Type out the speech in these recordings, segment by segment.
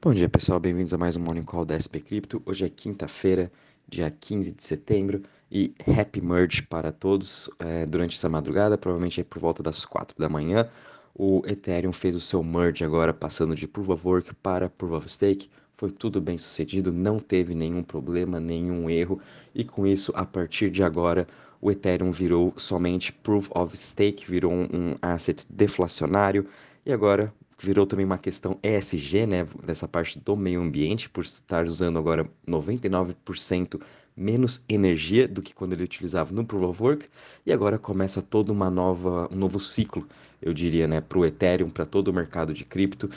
Bom dia pessoal, bem-vindos a mais um Morning Call da SP Crypto. Hoje é quinta-feira, dia 15 de setembro e Happy Merge para todos é, durante essa madrugada, provavelmente é por volta das 4 da manhã. O Ethereum fez o seu merge agora, passando de Proof of Work para Proof of Stake. Foi tudo bem sucedido, não teve nenhum problema, nenhum erro, e com isso, a partir de agora, o Ethereum virou somente Proof of Stake, virou um, um asset deflacionário, e agora virou também uma questão ESG, né, dessa parte do meio ambiente, por estar usando agora 99% menos energia do que quando ele utilizava no Proof of Work, e agora começa todo uma nova, um novo ciclo, eu diria, né, para o Ethereum, para todo o mercado de cripto.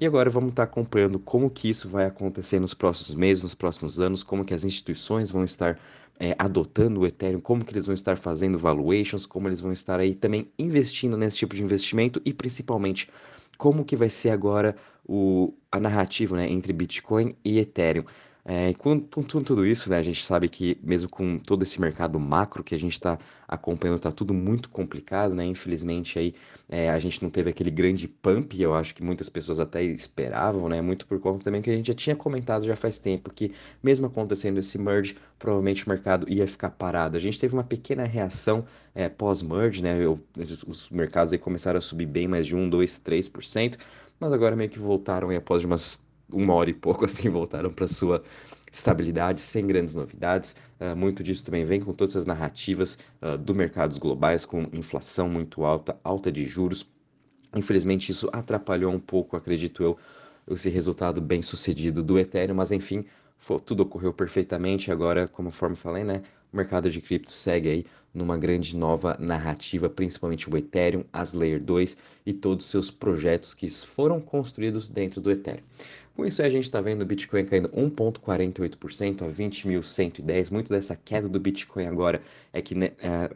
E agora vamos estar acompanhando como que isso vai acontecer nos próximos meses, nos próximos anos, como que as instituições vão estar é, adotando o Ethereum, como que eles vão estar fazendo valuations, como eles vão estar aí também investindo nesse tipo de investimento e principalmente como que vai ser agora o, a narrativa né, entre Bitcoin e Ethereum. É, com, com, com, tudo isso, né, a gente sabe que mesmo com todo esse mercado macro que a gente está acompanhando, está tudo muito complicado, né? Infelizmente aí é, a gente não teve aquele grande pump, eu acho que muitas pessoas até esperavam, né? Muito por conta também que a gente já tinha comentado já faz tempo que mesmo acontecendo esse merge, provavelmente o mercado ia ficar parado. A gente teve uma pequena reação é, pós-merge, né? Eu, os mercados aí começaram a subir bem mais de 1, 2, 3%, mas agora meio que voltaram aí após umas uma hora e pouco assim voltaram para sua estabilidade, sem grandes novidades. Uh, muito disso também vem com todas as narrativas uh, do mercados globais, com inflação muito alta, alta de juros. Infelizmente, isso atrapalhou um pouco, acredito eu, esse resultado bem sucedido do Ethereum, mas enfim, tudo ocorreu perfeitamente. Agora, conforme falei, né, o mercado de cripto segue aí numa grande nova narrativa, principalmente o Ethereum, as Layer 2 e todos os seus projetos que foram construídos dentro do Ethereum. Com isso, a gente está vendo o Bitcoin caindo 1,48% a 20.110. Muito dessa queda do Bitcoin agora é que né, é,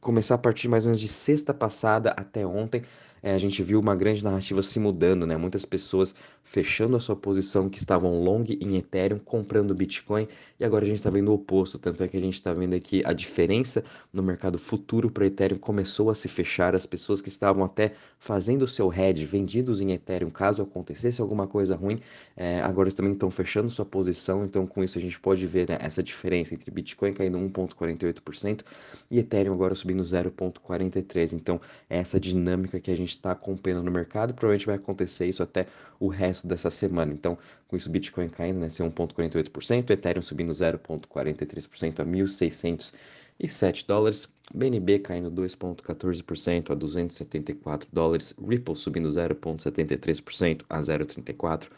começar a partir mais ou menos de sexta passada até ontem, é, a gente viu uma grande narrativa se mudando, né? Muitas pessoas fechando a sua posição que estavam long em Ethereum, comprando Bitcoin, e agora a gente está vendo o oposto. Tanto é que a gente está vendo aqui a diferença no mercado futuro para Ethereum começou a se fechar. As pessoas que estavam até fazendo o seu hedge, vendidos em Ethereum, caso acontecesse alguma coisa ruim, é, agora também estão fechando sua posição. Então, com isso, a gente pode ver né, essa diferença entre Bitcoin caindo 1,48% e Ethereum agora subindo 0,43%. Então, é essa dinâmica que a gente está acompanhando no mercado, provavelmente vai acontecer isso até o resto dessa semana. Então, com isso, Bitcoin caindo, né, ser 1,48%, Ethereum subindo 0,43% a 1.607 dólares, BNB caindo 2,14% a 274 dólares, Ripple subindo 0,73% a 0,34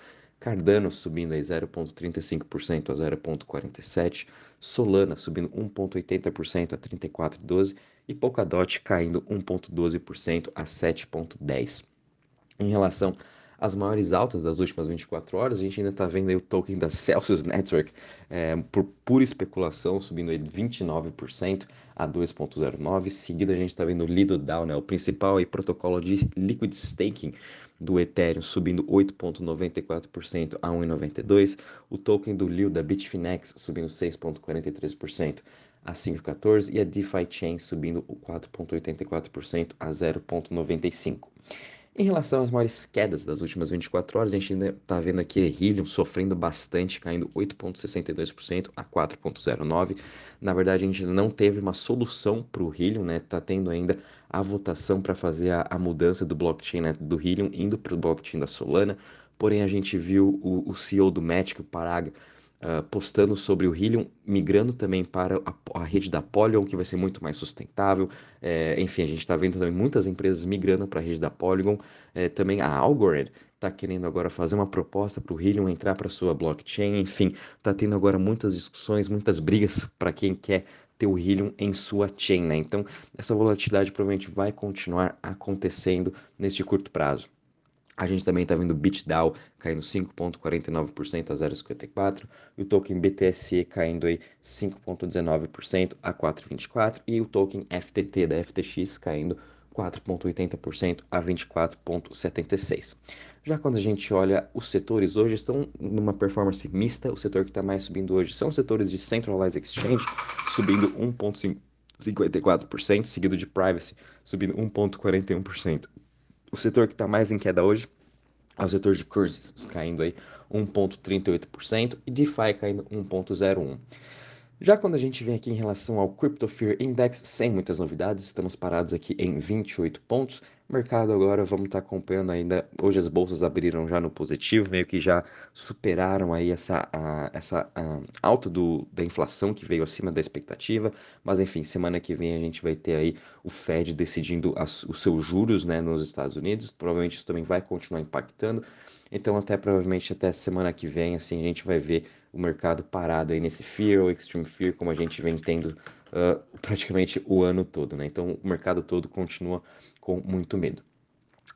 Cardano subindo aí 0,35% a 0,47%, Solana subindo 1,80% a 34,12% e Polkadot caindo 1,12% a 7,10%. Em relação às maiores altas das últimas 24 horas, a gente ainda está vendo o token da Celsius Network é, por pura especulação subindo aí 29% a 2,09%. Seguida a gente está vendo o Lido Down, né, o principal aí, protocolo de liquid staking do Ethereum subindo 8,94% a 1,92%, o token do Liu da Bitfinex subindo 6,43% a 5,14% e a DeFi Chain subindo 4,84% a 0,95%. Em relação às maiores quedas das últimas 24 horas, a gente ainda está vendo aqui Helium sofrendo bastante, caindo 8,62% a 4,09%. Na verdade, a gente não teve uma solução para o Helium, né? Está tendo ainda a votação para fazer a, a, mudança do blockchain né, do Helium indo para o blockchain da Solana. Porém, a gente viu o, o CEO do Matic, o Paraga, uh, postando sobre o Helium, migrando também para a, a, rede da Polygon, que vai ser muito mais sustentável. É, enfim, a gente está vendo também muitas empresas migrando para a rede da Polygon. É, também a Algorand está querendo agora fazer uma proposta para o Helium entrar para sua blockchain. Enfim, está tendo agora muitas discussões, muitas brigas para quem quer ter o Helium em sua chain, né? Então, essa volatilidade provavelmente vai continuar acontecendo neste curto prazo. A gente também está vendo o BitDAO caindo 5,49% a 0,54% e o token BTSE caindo aí 5,19% a 4,24% e o token FTT da FTX caindo 4,80% a 24,76%. Já quando a gente olha os setores hoje estão numa performance mista, o setor que está mais subindo hoje são os setores de Centralized Exchange, subindo 1,54%, seguido de Privacy, subindo 1,41%. O setor que está mais em queda hoje ao setor de cursos caindo aí 1,38% e DeFi caindo 1,01%. Já quando a gente vem aqui em relação ao Crypto Fear Index, sem muitas novidades, estamos parados aqui em 28 pontos. Mercado agora, vamos estar acompanhando ainda. Hoje as bolsas abriram já no positivo, meio que já superaram aí essa, a, essa a alta do, da inflação que veio acima da expectativa. Mas enfim, semana que vem a gente vai ter aí o Fed decidindo as, os seus juros né, nos Estados Unidos. Provavelmente isso também vai continuar impactando. Então, até provavelmente até semana que vem, assim, a gente vai ver o mercado parado aí nesse fear ou extreme fear, como a gente vem tendo uh, praticamente o ano todo, né? Então, o mercado todo continua com muito medo.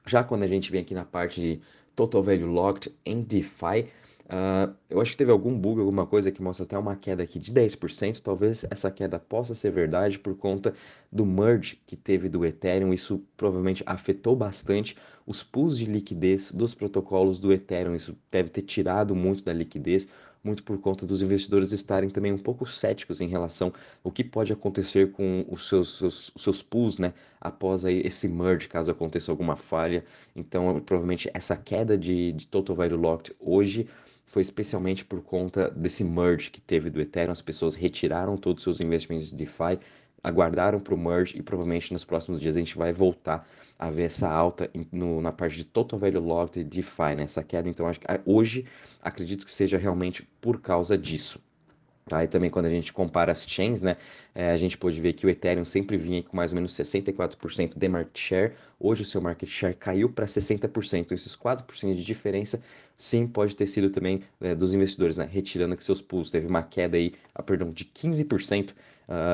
Já quando a gente vem aqui na parte de Total Value Locked em DeFi, Uh, eu acho que teve algum bug, alguma coisa que mostra até uma queda aqui de 10%. Talvez essa queda possa ser verdade por conta do merge que teve do Ethereum. Isso provavelmente afetou bastante os pools de liquidez dos protocolos do Ethereum. Isso deve ter tirado muito da liquidez, muito por conta dos investidores estarem também um pouco céticos em relação ao que pode acontecer com os seus, seus, seus pools, né? Após aí esse merge, caso aconteça alguma falha. Então, provavelmente essa queda de, de Total Value Locked hoje foi especialmente por conta desse merge que teve do Ethereum. As pessoas retiraram todos os seus investimentos de DeFi, aguardaram para o merge e provavelmente nos próximos dias a gente vai voltar a ver essa alta no, na parte de Total Value Locked e DeFi, né? essa queda. Então, acho que, ah, hoje acredito que seja realmente por causa disso. Tá? E também quando a gente compara as chains, né, é, a gente pode ver que o Ethereum sempre vinha com mais ou menos 64% de market share, hoje o seu market share caiu para 60%, então esses 4% de diferença sim pode ter sido também é, dos investidores, né, retirando seus pools, teve uma queda aí, a, perdão, de 15% uh,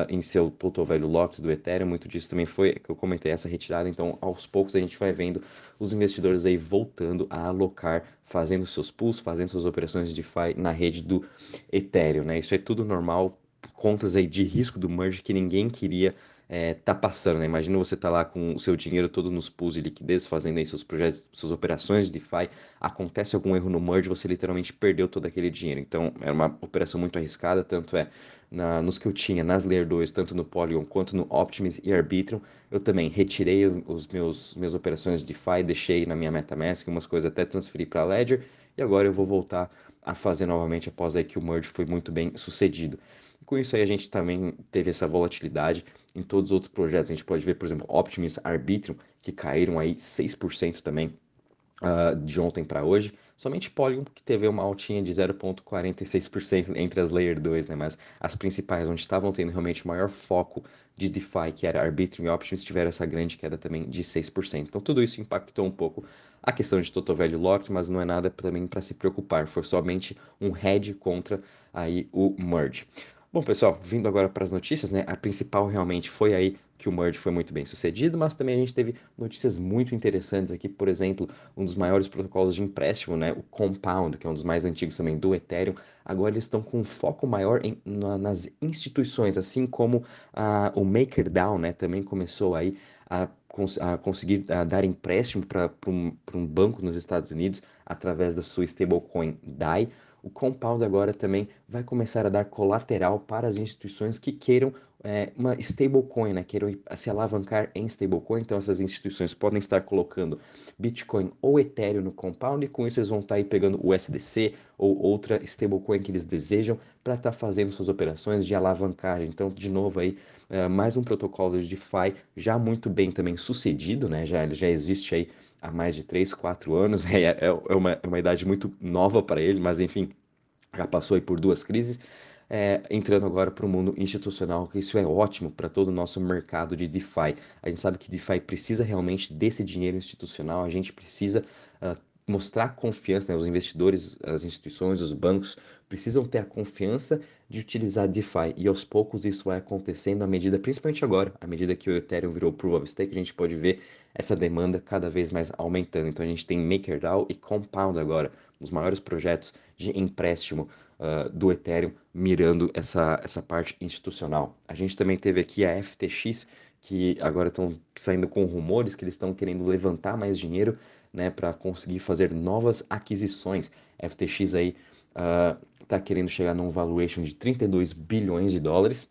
em seu total value locked do Ethereum. Muito disso também foi que eu comentei essa retirada. Então, aos poucos a gente vai vendo os investidores aí voltando a alocar, fazendo seus pools, fazendo suas operações de DeFi na rede do Ethereum, né? Isso é tudo normal, contas aí de risco do merge que ninguém queria é, tá passando, né? Imagina você tá lá com o seu dinheiro todo nos pools de liquidez, fazendo aí seus projetos, suas operações de DeFi, acontece algum erro no merge, você literalmente perdeu todo aquele dinheiro. Então, era uma operação muito arriscada, tanto é na, nos que eu tinha nas Layer 2, tanto no Polygon quanto no Optimus e Arbitrum, eu também retirei os meus minhas operações de DeFi, deixei na minha MetaMask, umas coisas até transferi para Ledger, e agora eu vou voltar a fazer novamente após aí que o merge foi muito bem sucedido. E com isso aí a gente também teve essa volatilidade em todos os outros projetos. A gente pode ver, por exemplo, Optimus Arbitrum, que caíram aí 6% também uh, de ontem para hoje. Somente Polygon, que teve uma altinha de 0,46% entre as Layer 2, né? Mas as principais, onde estavam tendo realmente maior foco de DeFi, que era Arbitrum e Optimus, tiveram essa grande queda também de 6%. Então tudo isso impactou um pouco a questão de Total Value Locked, mas não é nada também para se preocupar. Foi somente um hedge contra aí o merge. Bom, pessoal, vindo agora para as notícias, né? A principal realmente foi aí que o merge foi muito bem sucedido, mas também a gente teve notícias muito interessantes aqui, por exemplo, um dos maiores protocolos de empréstimo, né, o Compound, que é um dos mais antigos também do Ethereum, agora eles estão com um foco maior em, na, nas instituições, assim como a, o MakerDAO, né, também começou aí a, a conseguir a dar empréstimo para um, um banco nos Estados Unidos através da sua stablecoin DAI, o Compound agora também vai começar a dar colateral para as instituições que queiram é, uma stablecoin, né? queiram se alavancar em stablecoin. Então, essas instituições podem estar colocando Bitcoin ou Ethereum no Compound e com isso eles vão estar aí pegando o USDC ou outra stablecoin que eles desejam para estar fazendo suas operações de alavancagem. Então, de novo aí, é, mais um protocolo de DeFi já muito bem também sucedido, né? Já, já existe aí há mais de 3, 4 anos, é, é, é, uma, é uma idade muito nova para ele, mas enfim, já passou aí por duas crises. É, entrando agora para o mundo institucional, que isso é ótimo para todo o nosso mercado de DeFi. A gente sabe que DeFi precisa realmente desse dinheiro institucional, a gente precisa uh, mostrar confiança, né? os investidores, as instituições, os bancos precisam ter a confiança de utilizar DeFi e aos poucos isso vai acontecendo à medida, principalmente agora, à medida que o Ethereum virou Proof of Stake, a gente pode ver essa demanda cada vez mais aumentando. Então a gente tem MakerDAO e Compound agora, os maiores projetos de empréstimo uh, do Ethereum mirando essa, essa parte institucional. A gente também teve aqui a FTX, que agora estão saindo com rumores que eles estão querendo levantar mais dinheiro né, para conseguir fazer novas aquisições. FTX aí está ah, uh, querendo chegar num valuation de 32 bilhões de dólares.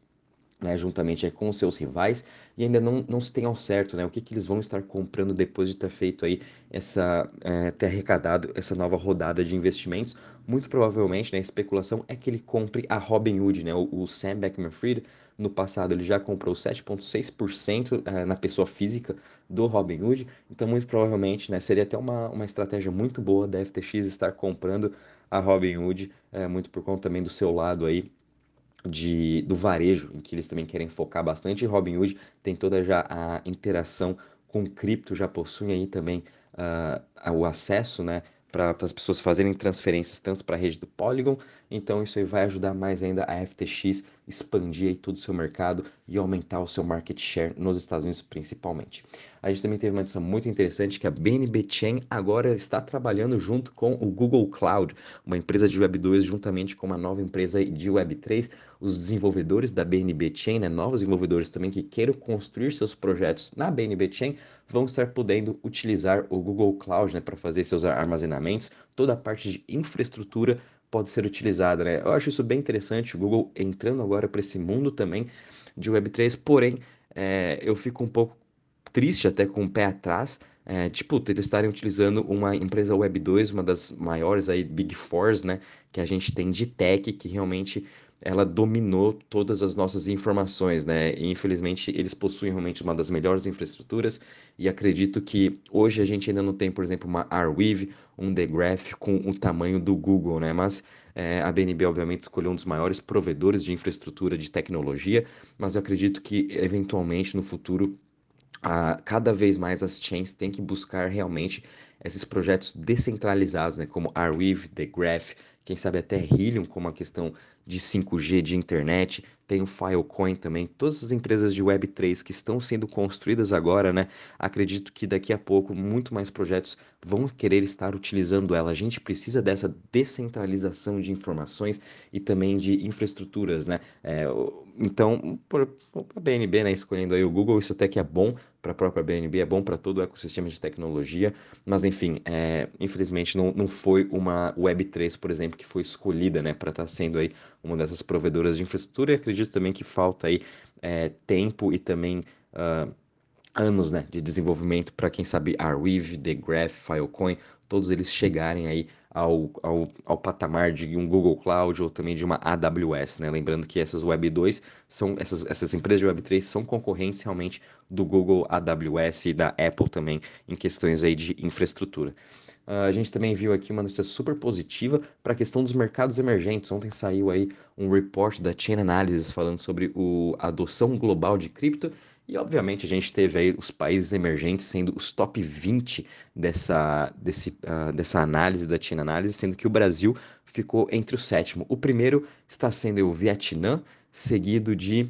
Né, juntamente com os seus rivais, e ainda não, não se tem ao certo né, o que, que eles vão estar comprando depois de ter feito aí essa, é, ter arrecadado essa nova rodada de investimentos. Muito provavelmente, né, a especulação é que ele compre a Robinhood, né, o, o Sam Beckman-Fried, no passado ele já comprou 7,6% é, na pessoa física do Robinhood, então muito provavelmente né, seria até uma, uma estratégia muito boa da FTX estar comprando a Robinhood, é, muito por conta também do seu lado aí de, do varejo, em que eles também querem focar bastante. Robinhood tem toda já a interação com cripto, já possuem aí também uh, o acesso, né? Para as pessoas fazerem transferências tanto para a rede do Polygon, então isso aí vai ajudar mais ainda a FTX expandir aí todo o seu mercado e aumentar o seu market share nos Estados Unidos principalmente. A gente também teve uma notícia muito interessante que a BNB Chain agora está trabalhando junto com o Google Cloud, uma empresa de Web 2 juntamente com uma nova empresa de Web 3. Os desenvolvedores da BNB Chain, né, novos desenvolvedores também que queiram construir seus projetos na BNB Chain, vão estar podendo utilizar o Google Cloud né, para fazer seus armazenamentos, toda a parte de infraestrutura pode ser utilizada, né? Eu acho isso bem interessante, o Google entrando agora para esse mundo também de Web3, porém, é, eu fico um pouco triste até com o pé atrás, é, tipo, eles estarem utilizando uma empresa Web 2, uma das maiores aí, Big Fours, né, que a gente tem de tech, que realmente ela dominou todas as nossas informações, né? E, infelizmente, eles possuem realmente uma das melhores infraestruturas e acredito que hoje a gente ainda não tem, por exemplo, uma Arweave, um The Graph com o tamanho do Google, né? Mas é, a BNB, obviamente, escolheu um dos maiores provedores de infraestrutura de tecnologia, mas eu acredito que, eventualmente, no futuro, a, cada vez mais as chains têm que buscar realmente esses projetos descentralizados, né, como Arweave, The Graph, quem sabe até Helium, como a questão de 5G, de internet, tem o Filecoin também, todas as empresas de Web3 que estão sendo construídas agora, né? Acredito que daqui a pouco muito mais projetos vão querer estar utilizando ela. A gente precisa dessa descentralização de informações e também de infraestruturas, né? É, então, por, a BNB, né, escolhendo aí o Google, isso até que é bom para a própria BNB, é bom para todo o ecossistema de tecnologia, mas enfim, é, infelizmente não, não foi uma Web3, por exemplo, que foi escolhida, né, para estar tá sendo aí uma dessas provedoras de infraestrutura e acredito também que falta aí é, tempo e também uh, anos né, de desenvolvimento para quem sabe Arweave, The Graph, Filecoin, todos eles chegarem aí ao, ao, ao patamar de um Google Cloud ou também de uma AWS, né? Lembrando que essas Web 2 são essas, essas empresas de Web 3 são concorrentes realmente do Google AWS e da Apple também em questões aí de infraestrutura. Uh, a gente também viu aqui uma notícia super positiva para a questão dos mercados emergentes. Ontem saiu aí um report da Chain Analysis falando sobre o, a adoção global de cripto e, obviamente, a gente teve aí os países emergentes sendo os top 20 dessa, desse, uh, dessa análise da Chain Analysis, sendo que o Brasil ficou entre o sétimo. O primeiro está sendo o Vietnã, seguido de,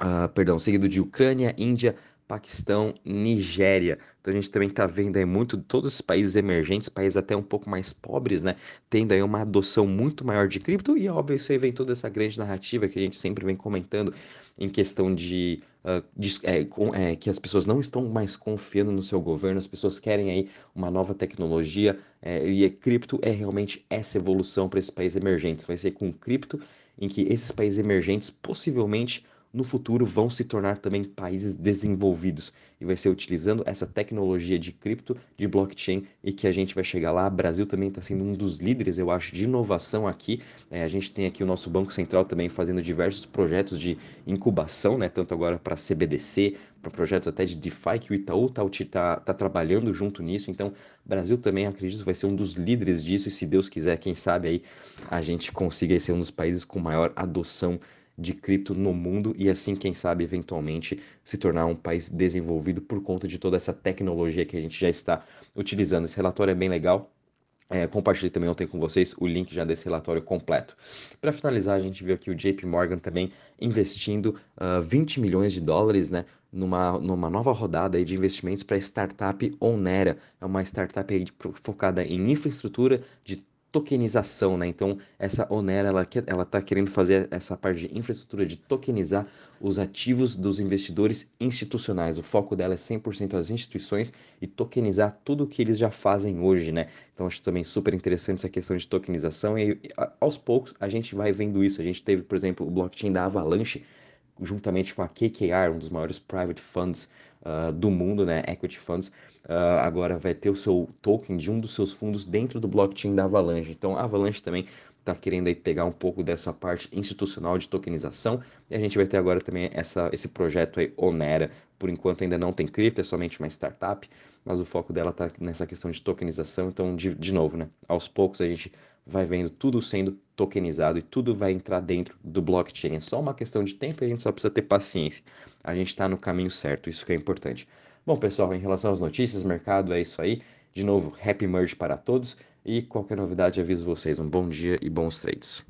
uh, perdão, seguido de Ucrânia, Índia, Paquistão, Nigéria. Então a gente também está vendo aí muito todos os países emergentes, países até um pouco mais pobres, né, tendo aí uma adoção muito maior de cripto e óbvio isso aí vem toda essa grande narrativa que a gente sempre vem comentando em questão de, uh, de é, com, é, que as pessoas não estão mais confiando no seu governo, as pessoas querem aí uma nova tecnologia é, e a cripto é realmente essa evolução para esses países emergentes. Vai ser com cripto em que esses países emergentes possivelmente no futuro vão se tornar também países desenvolvidos e vai ser utilizando essa tecnologia de cripto, de blockchain e que a gente vai chegar lá. O Brasil também está sendo um dos líderes, eu acho, de inovação aqui. É, a gente tem aqui o nosso Banco Central também fazendo diversos projetos de incubação, né? Tanto agora para CBDC, para projetos até de DeFi, que o Itaú está tá, tá trabalhando junto nisso. Então, Brasil também, acredito, vai ser um dos líderes disso e se Deus quiser, quem sabe aí a gente consiga ser um dos países com maior adoção de cripto no mundo e assim, quem sabe, eventualmente se tornar um país desenvolvido por conta de toda essa tecnologia que a gente já está utilizando. Esse relatório é bem legal. É, compartilhei também ontem com vocês o link já desse relatório completo. Para finalizar, a gente viu aqui o JP Morgan também investindo uh, ah, 20 milhões de dólares né, numa, numa nova rodada aí de investimentos para a startup Onera. É uma startup aí focada em infraestrutura de tokenização, né? Então, essa Onera, ela, ela tá querendo fazer essa parte de infraestrutura de tokenizar os ativos dos investidores institucionais. O foco dela é 100% as instituições e tokenizar tudo o que eles já fazem hoje, né? Então, acho também super interessante essa questão de tokenização e, aos poucos, a gente vai vendo isso. A gente teve, por exemplo, o blockchain da Avalanche, juntamente com a KKR, um dos maiores private funds uh, do mundo, né, equity funds, uh, agora vai ter o seu token de um dos seus fundos dentro do blockchain da Avalanche. Então, a Avalanche também está querendo aí pegar um pouco dessa parte institucional de tokenização e a gente vai ter agora também essa, esse projeto aí Onera. Por enquanto ainda não tem cripto, é somente uma startup, mas o foco dela está nessa questão de tokenização. Então, de, de novo, né, aos poucos a gente vai vendo tudo sendo tokenizado e tudo vai entrar dentro do blockchain. É só uma questão de tempo e a gente só precisa ter paciência. A gente está no caminho certo, isso que é importante. Bom, pessoal, em relação às notícias, mercado, é isso aí. De novo, happy merge para todos e qualquer novidade aviso vocês. Um bom dia e bons trades.